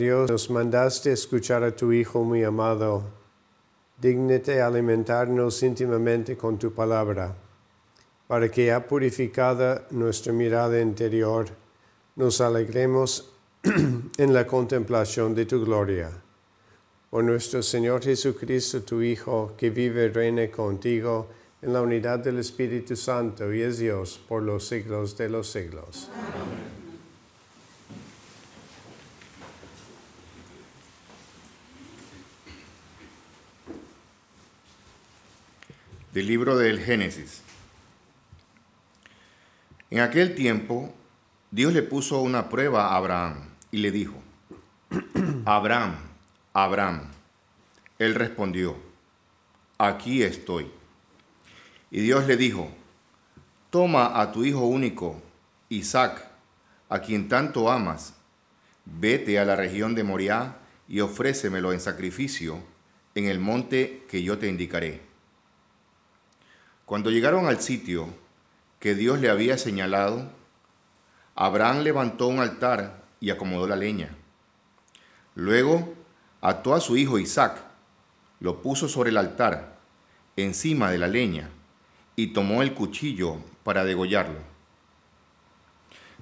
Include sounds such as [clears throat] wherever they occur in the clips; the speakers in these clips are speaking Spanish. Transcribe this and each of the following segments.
Dios, nos mandaste escuchar a tu Hijo muy amado. Dígnete alimentarnos íntimamente con tu palabra, para que ya purificada nuestra mirada interior, nos alegremos [clears throat] en la contemplación de tu gloria. Por nuestro Señor Jesucristo, tu Hijo, que vive y reina contigo en la unidad del Espíritu Santo y es Dios por los siglos de los siglos. Libro del Génesis. En aquel tiempo, Dios le puso una prueba a Abraham y le dijo, [clears throat] Abraham, Abraham. Él respondió, aquí estoy. Y Dios le dijo, toma a tu hijo único, Isaac, a quien tanto amas, vete a la región de Moriah y ofrécemelo en sacrificio en el monte que yo te indicaré. Cuando llegaron al sitio que Dios le había señalado, Abraham levantó un altar y acomodó la leña. Luego ató a su hijo Isaac, lo puso sobre el altar, encima de la leña, y tomó el cuchillo para degollarlo.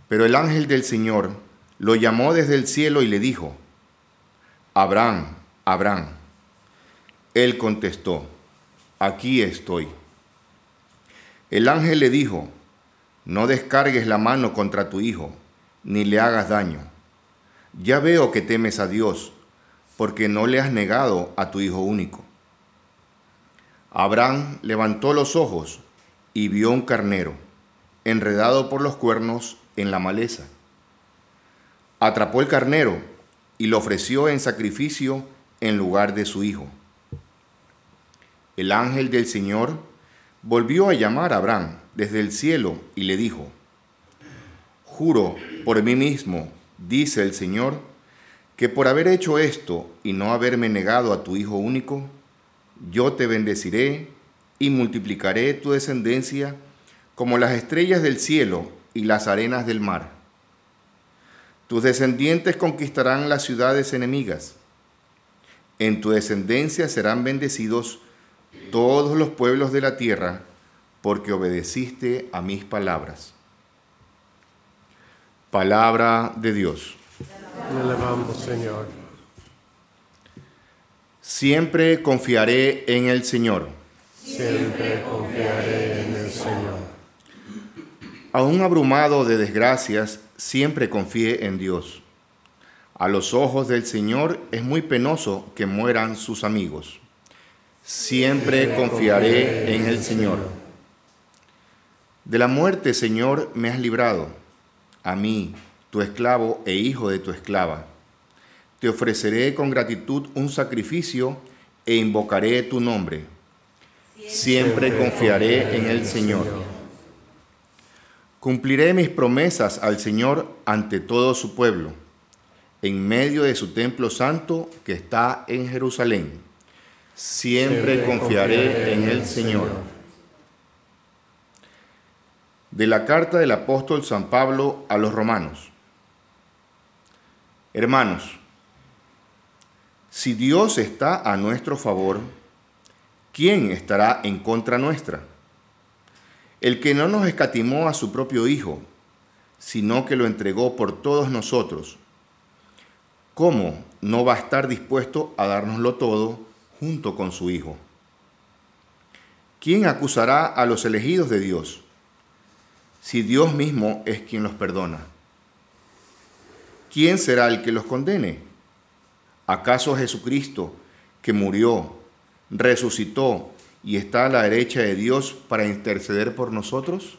Pero el ángel del Señor lo llamó desde el cielo y le dijo, Abraham, Abraham. Él contestó, aquí estoy. El ángel le dijo, no descargues la mano contra tu hijo, ni le hagas daño. Ya veo que temes a Dios, porque no le has negado a tu hijo único. Abraham levantó los ojos y vio un carnero, enredado por los cuernos en la maleza. Atrapó el carnero y lo ofreció en sacrificio en lugar de su hijo. El ángel del Señor volvió a llamar a Abraham desde el cielo y le dijo, Juro por mí mismo, dice el Señor, que por haber hecho esto y no haberme negado a tu Hijo único, yo te bendeciré y multiplicaré tu descendencia como las estrellas del cielo y las arenas del mar. Tus descendientes conquistarán las ciudades enemigas. En tu descendencia serán bendecidos todos los pueblos de la tierra, porque obedeciste a mis palabras. Palabra de Dios. Elevamos, Señor. Siempre confiaré en el Señor. Siempre confiaré en el Señor. Aún abrumado de desgracias, siempre confié en Dios. A los ojos del Señor es muy penoso que mueran sus amigos. Siempre confiaré en el Señor. De la muerte, Señor, me has librado. A mí, tu esclavo e hijo de tu esclava. Te ofreceré con gratitud un sacrificio e invocaré tu nombre. Siempre confiaré en el Señor. Cumpliré mis promesas al Señor ante todo su pueblo, en medio de su templo santo que está en Jerusalén. Siempre confiaré en el Señor. De la carta del apóstol San Pablo a los romanos. Hermanos, si Dios está a nuestro favor, ¿quién estará en contra nuestra? El que no nos escatimó a su propio Hijo, sino que lo entregó por todos nosotros, ¿cómo no va a estar dispuesto a dárnoslo todo junto con su Hijo? ¿Quién acusará a los elegidos de Dios si Dios mismo es quien los perdona? ¿Quién será el que los condene? ¿Acaso Jesucristo, que murió, resucitó y está a la derecha de Dios para interceder por nosotros?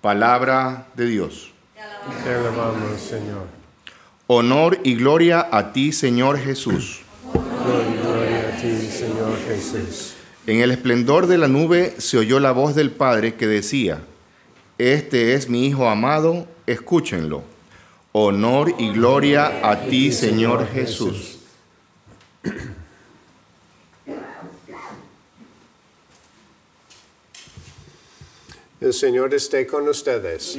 Palabra de Dios. Te alabamos, Señor. Honor y gloria a ti, Señor Jesús. Gloria a ti, Señor Jesús. En el esplendor de la nube se oyó la voz del Padre que decía, Este es mi Hijo amado, escúchenlo. Honor y gloria a ti, Señor Jesús. El Señor esté con ustedes.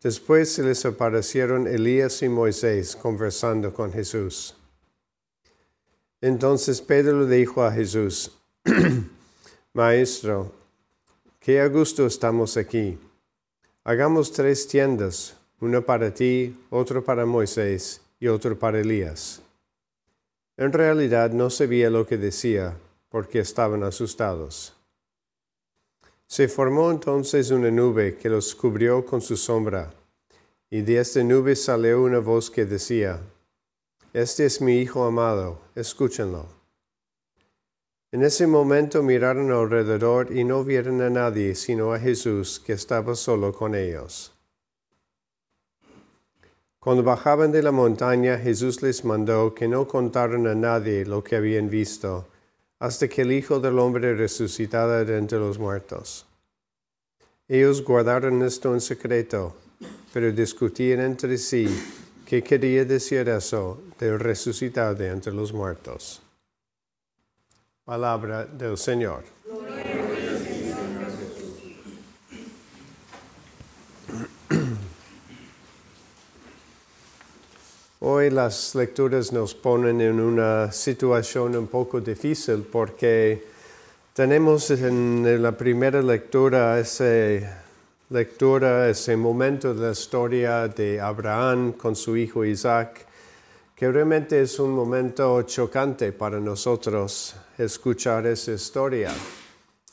Después se les aparecieron Elías y Moisés conversando con Jesús. Entonces Pedro le dijo a Jesús, [clears throat] Maestro, qué a gusto estamos aquí. Hagamos tres tiendas, una para ti, otra para Moisés y otra para Elías. En realidad no sabía lo que decía, porque estaban asustados. Se formó entonces una nube que los cubrió con su sombra, y de esta nube salió una voz que decía, Este es mi Hijo amado, escúchenlo. En ese momento miraron alrededor y no vieron a nadie sino a Jesús que estaba solo con ellos. Cuando bajaban de la montaña, Jesús les mandó que no contaran a nadie lo que habían visto, hasta que el Hijo del Hombre resucitara de entre los muertos. Ellos guardaron esto en secreto, pero discutían entre sí ¿Qué quería decir eso de resucitar de entre los muertos? Palabra del Señor. Hoy las lecturas nos ponen en una situación un poco difícil porque tenemos en la primera lectura esa lectura, ese momento de la historia de Abraham con su hijo Isaac, que realmente es un momento chocante para nosotros escuchar esa historia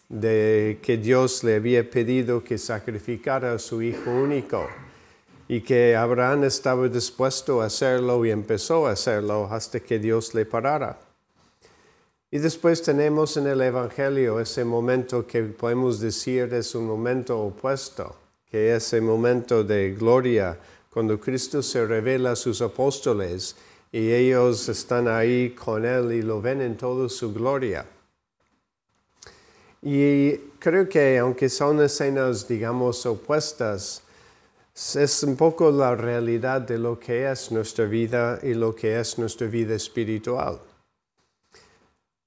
de que Dios le había pedido que sacrificara a su hijo único y que Abraham estaba dispuesto a hacerlo y empezó a hacerlo hasta que Dios le parara. Y después tenemos en el Evangelio ese momento que podemos decir es un momento opuesto, que es el momento de gloria, cuando Cristo se revela a sus apóstoles y ellos están ahí con Él y lo ven en toda su gloria. Y creo que aunque son escenas, digamos, opuestas, es un poco la realidad de lo que es nuestra vida y lo que es nuestra vida espiritual.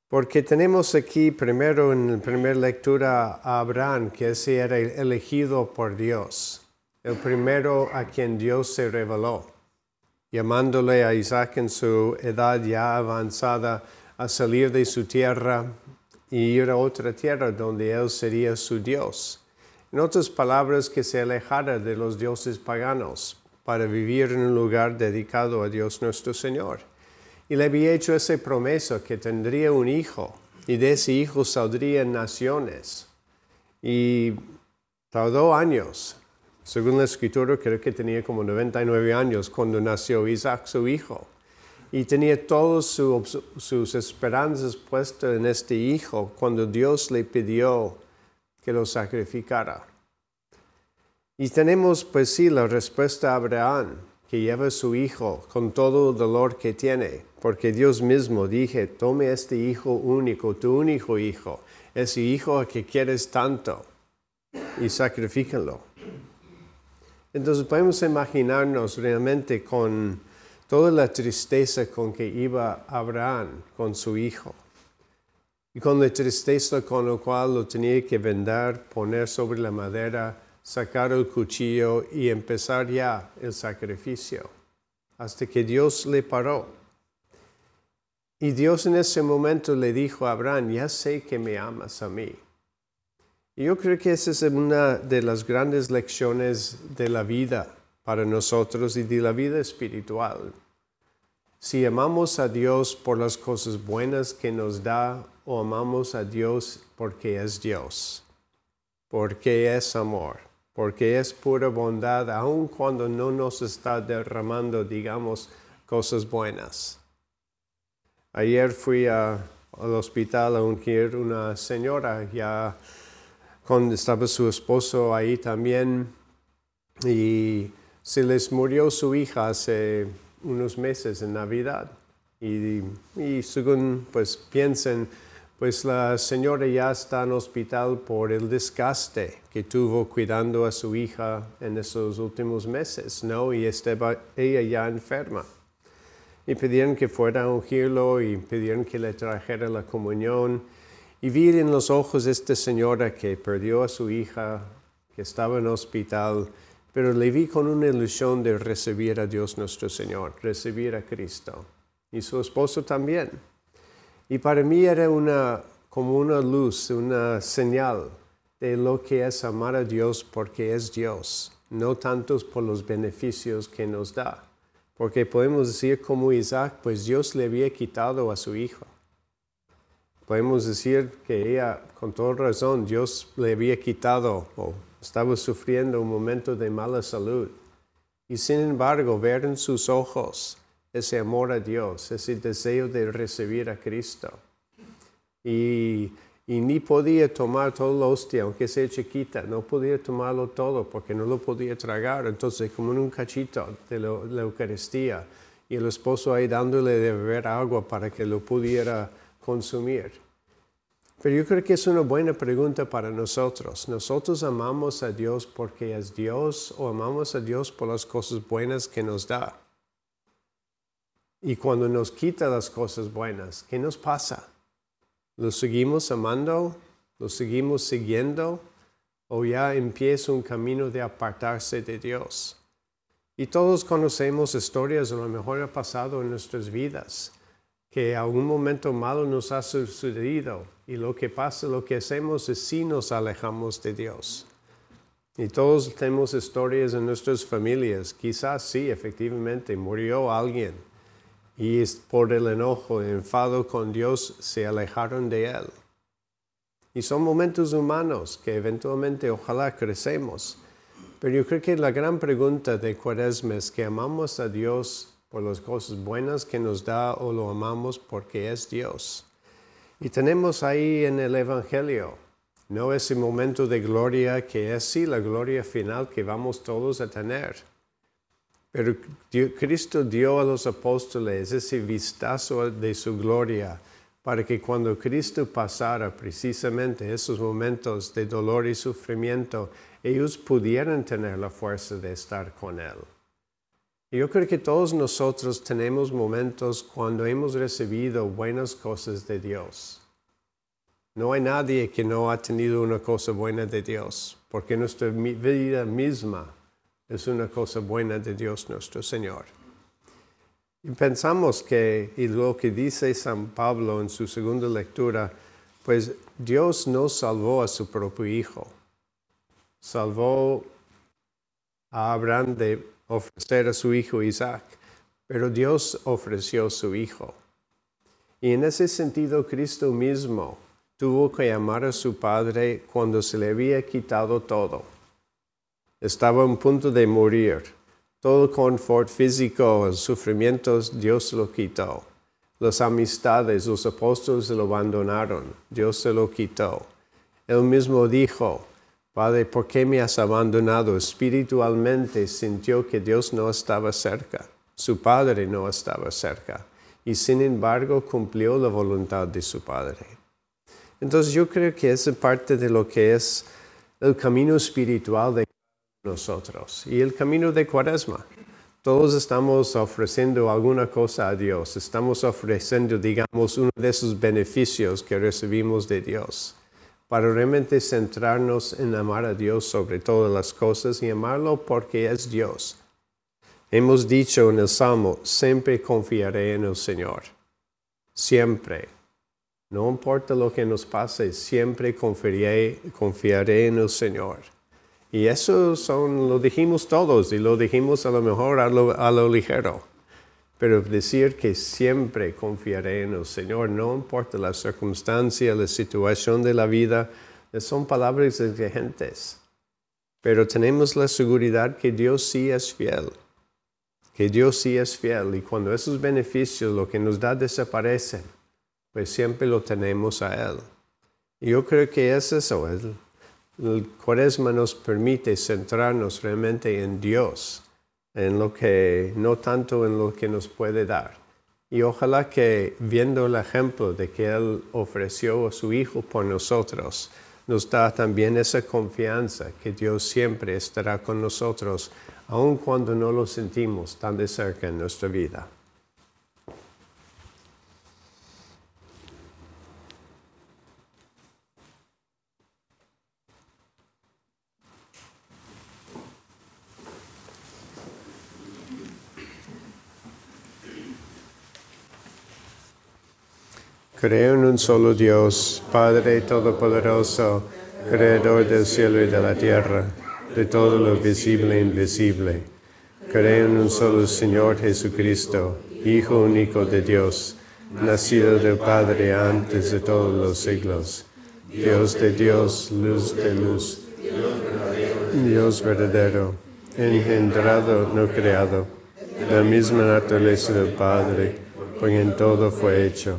Porque tenemos aquí primero en la primera lectura a Abraham, que ese era elegido por Dios, el primero a quien Dios se reveló, llamándole a Isaac en su edad ya avanzada a salir de su tierra y ir a otra tierra donde él sería su Dios. En otras palabras, que se alejara de los dioses paganos para vivir en un lugar dedicado a Dios nuestro Señor. Y le había hecho esa promesa que tendría un hijo y de ese hijo saldrían naciones. Y tardó años. Según la escritura, creo que tenía como 99 años cuando nació Isaac, su hijo. Y tenía todas sus esperanzas puestas en este hijo cuando Dios le pidió que lo sacrificara. Y tenemos pues sí la respuesta a Abraham, que lleva su hijo con todo el dolor que tiene, porque Dios mismo dije, tome este hijo único, tu único hijo, ese hijo que quieres tanto, y sacrifícalo. Entonces podemos imaginarnos realmente con toda la tristeza con que iba Abraham con su hijo y con la tristeza con la cual lo tenía que vender, poner sobre la madera, sacar el cuchillo y empezar ya el sacrificio, hasta que Dios le paró. Y Dios en ese momento le dijo a Abraham, ya sé que me amas a mí. Y yo creo que esa es una de las grandes lecciones de la vida para nosotros y de la vida espiritual. Si amamos a Dios por las cosas buenas que nos da o amamos a Dios porque es Dios, porque es amor, porque es pura bondad, aun cuando no nos está derramando, digamos, cosas buenas. Ayer fui al hospital a ungir una señora, ya cuando estaba su esposo ahí también, y se les murió su hija hace unos meses en Navidad. Y, según pues piensen, pues la señora ya está en hospital por el desgaste que tuvo cuidando a su hija en esos últimos meses, ¿no? Y estaba ella ya enferma. Y pidieron que fuera a ungirlo y pidieron que le trajera la comunión. Y vi en los ojos de esta señora que perdió a su hija, que estaba en hospital, pero le vi con una ilusión de recibir a Dios nuestro Señor, recibir a Cristo. Y su esposo también. Y para mí era una, como una luz, una señal de lo que es amar a Dios porque es Dios, no tantos por los beneficios que nos da. Porque podemos decir como Isaac, pues Dios le había quitado a su hijo. Podemos decir que ella, con toda razón, Dios le había quitado o estaba sufriendo un momento de mala salud. Y sin embargo, ver en sus ojos ese amor a Dios, ese deseo de recibir a Cristo. Y, ni podía tomar todo la hostia, aunque sea chiquita, no podía tomarlo todo porque no lo podía tragar. Entonces, como en un cachito de la Eucaristía, y el esposo ahí dándole de beber agua para que lo pudiera consumir. Pero yo creo que es una buena pregunta para nosotros. ¿Nosotros amamos a Dios porque es Dios o amamos a Dios por las cosas buenas que nos da? Y cuando nos quita las cosas buenas, ¿qué nos pasa? ¿Lo seguimos amando? ¿Lo seguimos siguiendo? ¿O ya empieza un camino de apartarse de Dios? Y todos conocemos historias, a lo mejor ha pasado en nuestras vidas, que algún momento malo nos ha sucedido y lo que pasa, lo que hacemos es si nos alejamos de Dios. Y todos tenemos historias en nuestras familias, quizás sí, efectivamente, murió alguien y por el enojo, el enfado con Dios, se alejaron de Él. Y son momentos humanos que eventualmente ojalá crecemos. Pero yo creo que la gran pregunta de Cuaresma es que amamos a Dios por las cosas buenas que nos da o lo amamos porque es Dios. Y tenemos ahí en el Evangelio, no ese momento de gloria que es sí la gloria final que vamos todos a tener pero Cristo dio a los apóstoles ese vistazo de su gloria para que cuando Cristo pasara precisamente esos momentos de dolor y sufrimiento, ellos pudieran tener la fuerza de estar con Él. Yo creo que todos nosotros tenemos momentos cuando hemos recibido buenas cosas de Dios. No hay nadie que no ha tenido una cosa buena de Dios, porque nuestra vida misma es una cosa buena de Dios nuestro Señor. Y pensamos que, y lo que dice San Pablo en su segunda lectura, pues Dios no salvó a su propio Hijo, salvó a Abraham de ofrecer a su hijo Isaac, pero Dios ofreció su Hijo. Y en ese sentido, Cristo mismo tuvo que amar a su Padre cuando se le había quitado todo estaba a punto de morir. Todo confort físico, sufrimientos, Dios lo quitó. Las amistades, los apóstoles lo abandonaron, Dios se lo quitó. Él mismo dijo, Padre, ¿por qué me has abandonado? Espiritualmente sintió que Dios no estaba cerca, su Padre no estaba cerca, y sin embargo cumplió la voluntad de su Padre. Entonces yo creo que es parte de lo que es el camino espiritual de nosotros. Y el camino de cuaresma. Todos estamos ofreciendo alguna cosa a Dios. Estamos ofreciendo, digamos, uno de esos beneficios que recibimos de Dios. Para realmente centrarnos en amar a Dios sobre todas las cosas y amarlo porque es Dios. Hemos dicho en el Salmo, siempre confiaré en el Señor. Siempre. No importa lo que nos pase, siempre confiaré, confiaré en el Señor. Y eso son, lo dijimos todos y lo dijimos a lo mejor a lo, a lo ligero. Pero decir que siempre confiaré en el Señor, no importa la circunstancia, la situación de la vida, son palabras exigentes. Pero tenemos la seguridad que Dios sí es fiel, que Dios sí es fiel. Y cuando esos beneficios, lo que nos da, desaparecen, pues siempre lo tenemos a Él. Y yo creo que es eso, es el cuaresma nos permite centrarnos realmente en Dios, en lo que, no tanto en lo que nos puede dar. Y ojalá que viendo el ejemplo de que Él ofreció a su Hijo por nosotros, nos da también esa confianza que Dios siempre estará con nosotros, aun cuando no lo sentimos tan de cerca en nuestra vida. Creo en un solo Dios, Padre Todopoderoso, Creador del cielo y de la tierra, de todo lo visible e invisible. Creo en un solo Señor Jesucristo, Hijo único de Dios, nacido del Padre antes de todos los siglos. Dios de Dios, luz de luz, Dios verdadero, engendrado, no creado, la misma naturaleza del Padre, pues en todo fue hecho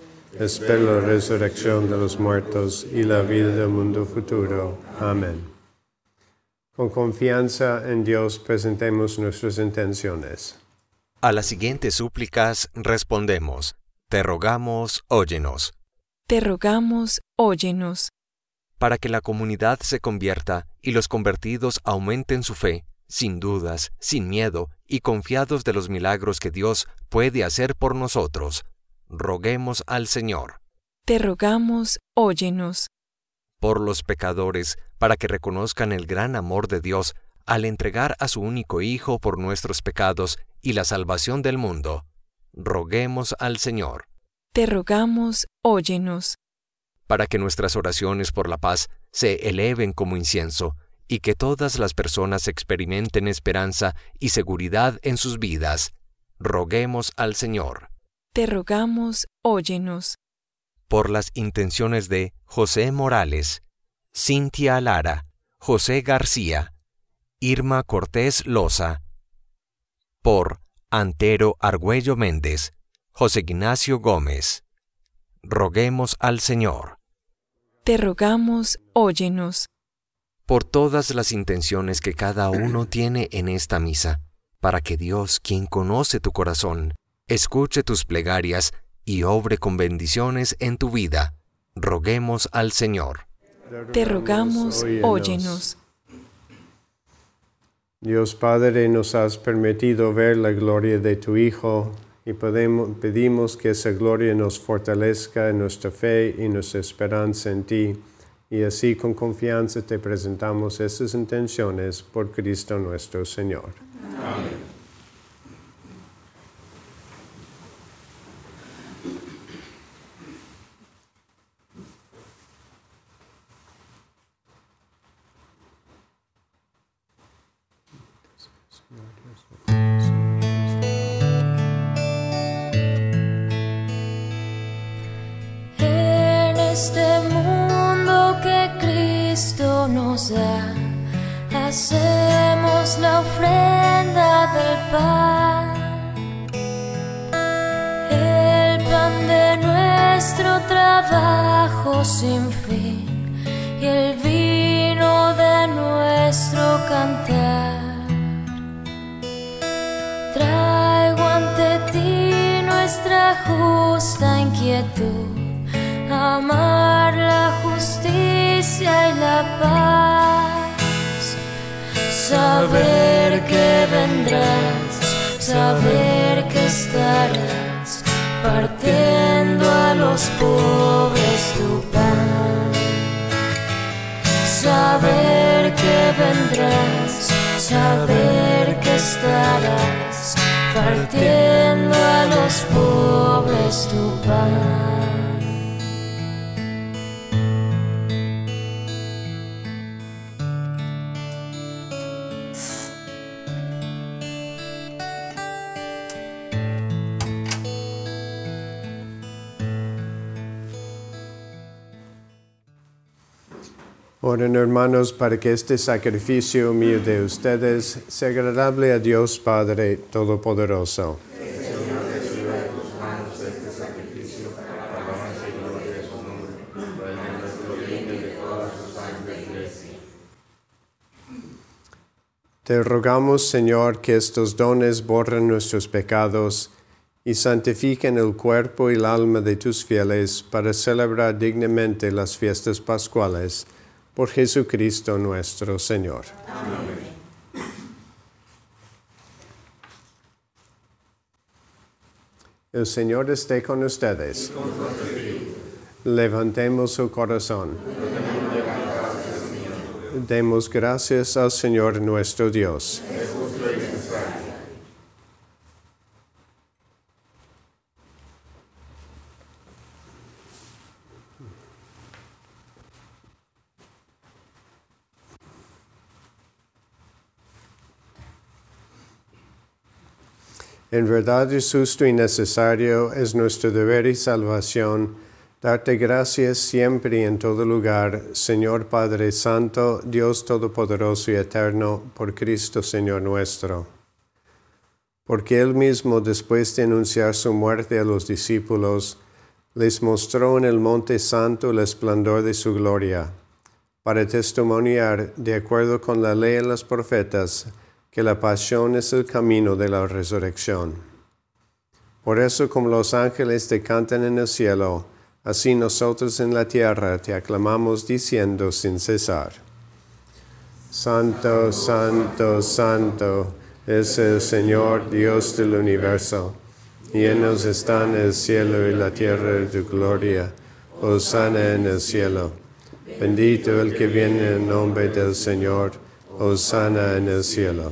espero la resurrección de los muertos y la vida del mundo futuro. Amén. Con confianza en Dios presentemos nuestras intenciones. A las siguientes súplicas respondemos, Te rogamos, óyenos. Te rogamos, óyenos. Para que la comunidad se convierta y los convertidos aumenten su fe, sin dudas, sin miedo y confiados de los milagros que Dios puede hacer por nosotros roguemos al Señor. Te rogamos, óyenos. Por los pecadores, para que reconozcan el gran amor de Dios al entregar a su único Hijo por nuestros pecados y la salvación del mundo, roguemos al Señor. Te rogamos, óyenos. Para que nuestras oraciones por la paz se eleven como incienso y que todas las personas experimenten esperanza y seguridad en sus vidas, roguemos al Señor te rogamos, óyenos. Por las intenciones de José Morales, Cintia Lara, José García, Irma Cortés Loza. Por Antero Argüello Méndez, José Ignacio Gómez. Roguemos al Señor. Te rogamos, óyenos. Por todas las intenciones que cada uno tiene en esta misa, para que Dios, quien conoce tu corazón, escuche tus plegarias y obre con bendiciones en tu vida. Roguemos al Señor. Te rogamos, óyenos. Dios Padre, nos has permitido ver la gloria de tu Hijo y pedimos que esa gloria nos fortalezca en nuestra fe y nuestra esperanza en ti. Y así con confianza te presentamos esas intenciones por Cristo nuestro Señor. Amén. Hacemos la ofrenda del pan, el pan de nuestro trabajo sin fin y el vino de nuestro cantar. Justa inquietud, amar la justicia y la paz saber que vendrás, saber que estarás partiendo a los pobres tu pan. Saber que vendrás, saber que estarás partiendo los. Oren hermanos para que este sacrificio mío de ustedes sea agradable a Dios Padre Todopoderoso. Te rogamos, Señor, que estos dones borren nuestros pecados y santifiquen el cuerpo y el alma de tus fieles para celebrar dignamente las fiestas pascuales por Jesucristo nuestro Señor. Amén. El Señor esté con ustedes. Levantemos su corazón demos gracias al Señor nuestro Dios. En verdad es justo y necesario, es nuestro deber y salvación darte gracias siempre y en todo lugar, Señor Padre Santo, Dios Todopoderoso y Eterno, por Cristo Señor nuestro. Porque Él mismo, después de anunciar su muerte a los discípulos, les mostró en el monte santo el esplendor de su gloria, para testimoniar, de acuerdo con la ley y los profetas, que la pasión es el camino de la resurrección. Por eso, como los ángeles te cantan en el cielo, así nosotros en la tierra te aclamamos diciendo sin cesar. Santo, santo, santo es el Señor Dios del universo. Llenos están el cielo y la tierra de tu gloria. Hosanna en el cielo. Bendito el que viene en nombre del Señor. Hosanna en el cielo.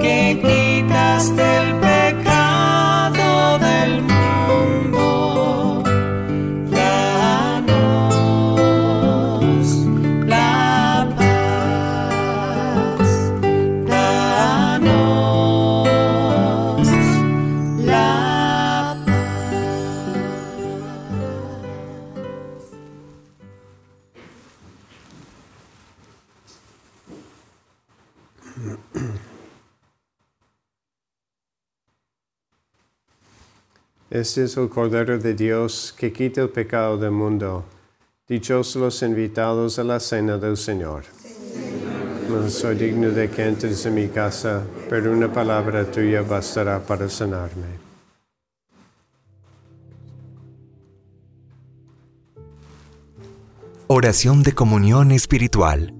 Que quitas Este es el Cordero de Dios que quita el pecado del mundo. Dichosos los invitados a la cena del Señor. No soy digno de que entres en mi casa, pero una palabra tuya bastará para sanarme. Oración de comunión espiritual.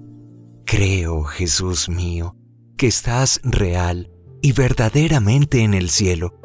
Creo, Jesús mío, que estás real y verdaderamente en el cielo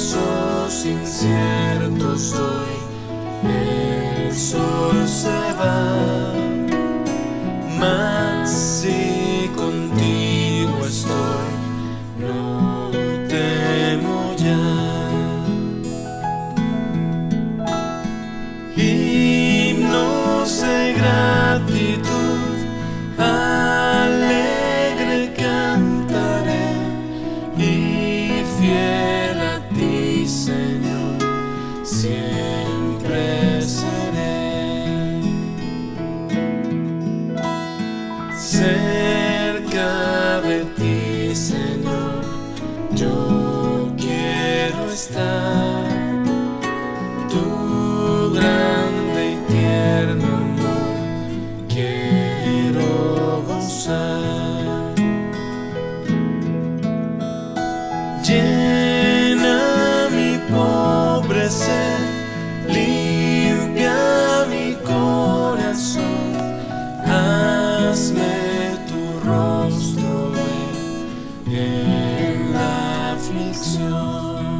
Pasos inciertos hoy, el sol se va. Oh.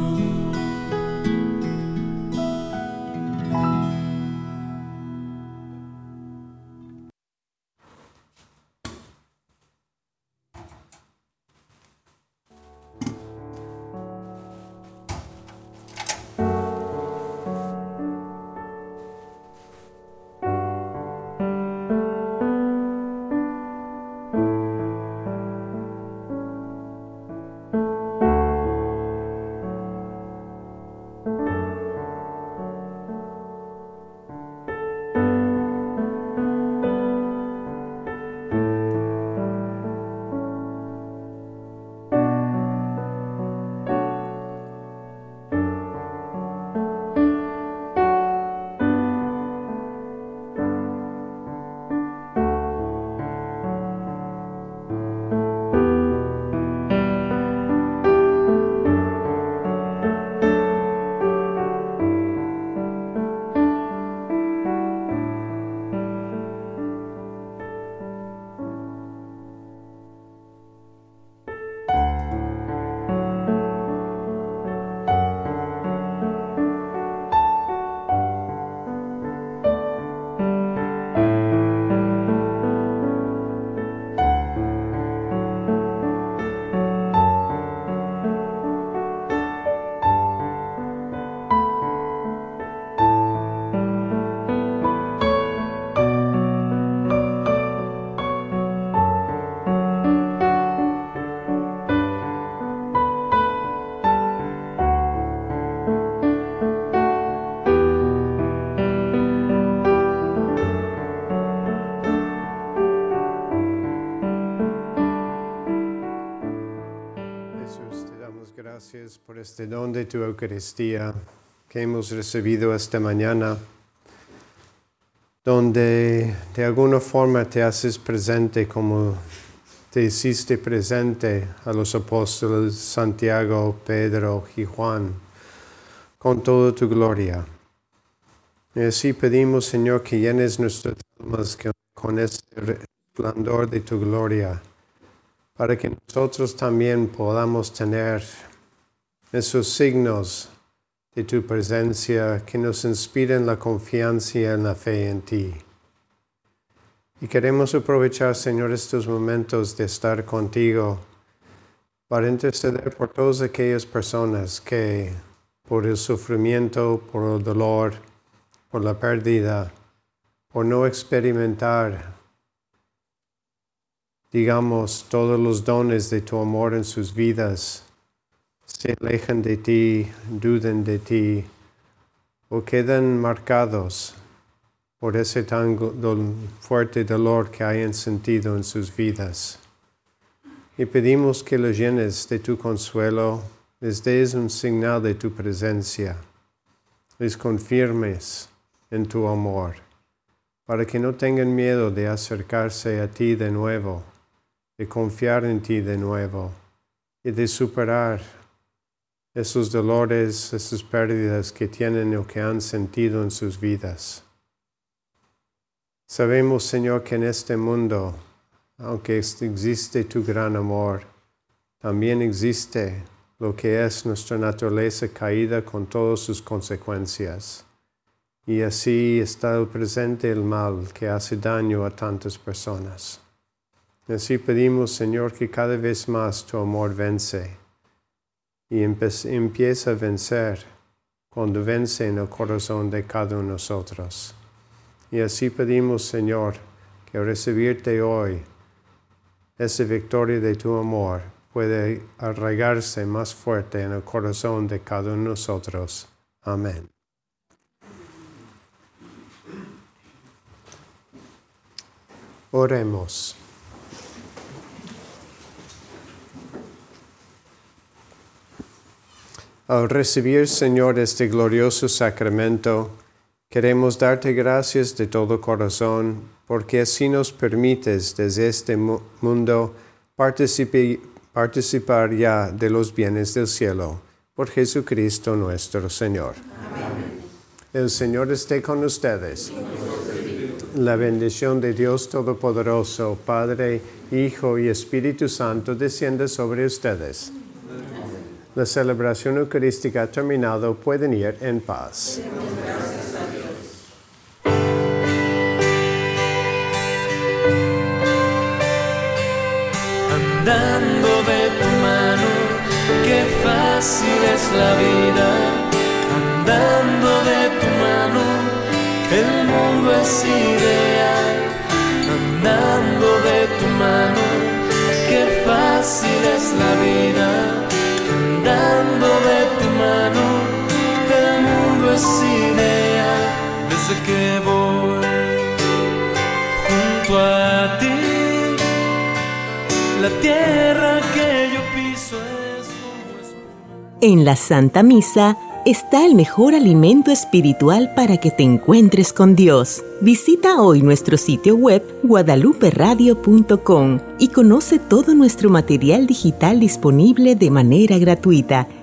De tu Eucaristía que hemos recibido esta mañana, donde de alguna forma te haces presente como te hiciste presente a los apóstoles Santiago, Pedro y Juan, con toda tu gloria. Y así pedimos, Señor, que llenes nuestras almas con este resplandor de tu gloria para que nosotros también podamos tener esos signos de tu presencia que nos inspiren la confianza y la fe en ti. Y queremos aprovechar, Señor, estos momentos de estar contigo para interceder por todas aquellas personas que por el sufrimiento, por el dolor, por la pérdida, por no experimentar digamos, todos los dones de tu amor en sus vidas se alejan de ti, duden de ti o quedan marcados por ese tan fuerte dolor que hayan sentido en sus vidas. Y pedimos que los llenes de tu consuelo, les des un señal de tu presencia, les confirmes en tu amor, para que no tengan miedo de acercarse a ti de nuevo de confiar en ti de nuevo y de superar esos dolores, esas pérdidas que tienen o que han sentido en sus vidas. Sabemos, Señor, que en este mundo, aunque existe tu gran amor, también existe lo que es nuestra naturaleza caída con todas sus consecuencias. Y así está presente el mal que hace daño a tantas personas. Así pedimos, Señor, que cada vez más tu amor vence y empieza a vencer cuando vence en el corazón de cada uno de nosotros. Y así pedimos, Señor, que recibirte hoy, esa victoria de tu amor, puede arraigarse más fuerte en el corazón de cada uno de nosotros. Amén. Oremos. Al recibir, Señor, este glorioso sacramento, queremos darte gracias de todo corazón, porque así nos permites desde este mundo participar ya de los bienes del cielo. Por Jesucristo nuestro Señor. Amén. El Señor esté con ustedes. La bendición de Dios Todopoderoso, Padre, Hijo y Espíritu Santo, descienda sobre ustedes. La celebración eucarística ha terminado. Pueden ir en paz. Andando de tu mano, qué fácil es la vida. Andando de tu mano, el mundo es ideal. Andando de tu mano, qué fácil es la vida junto a ti. La tierra que yo piso es. En la Santa Misa está el mejor alimento espiritual para que te encuentres con Dios. Visita hoy nuestro sitio web guadaluperadio.com y conoce todo nuestro material digital disponible de manera gratuita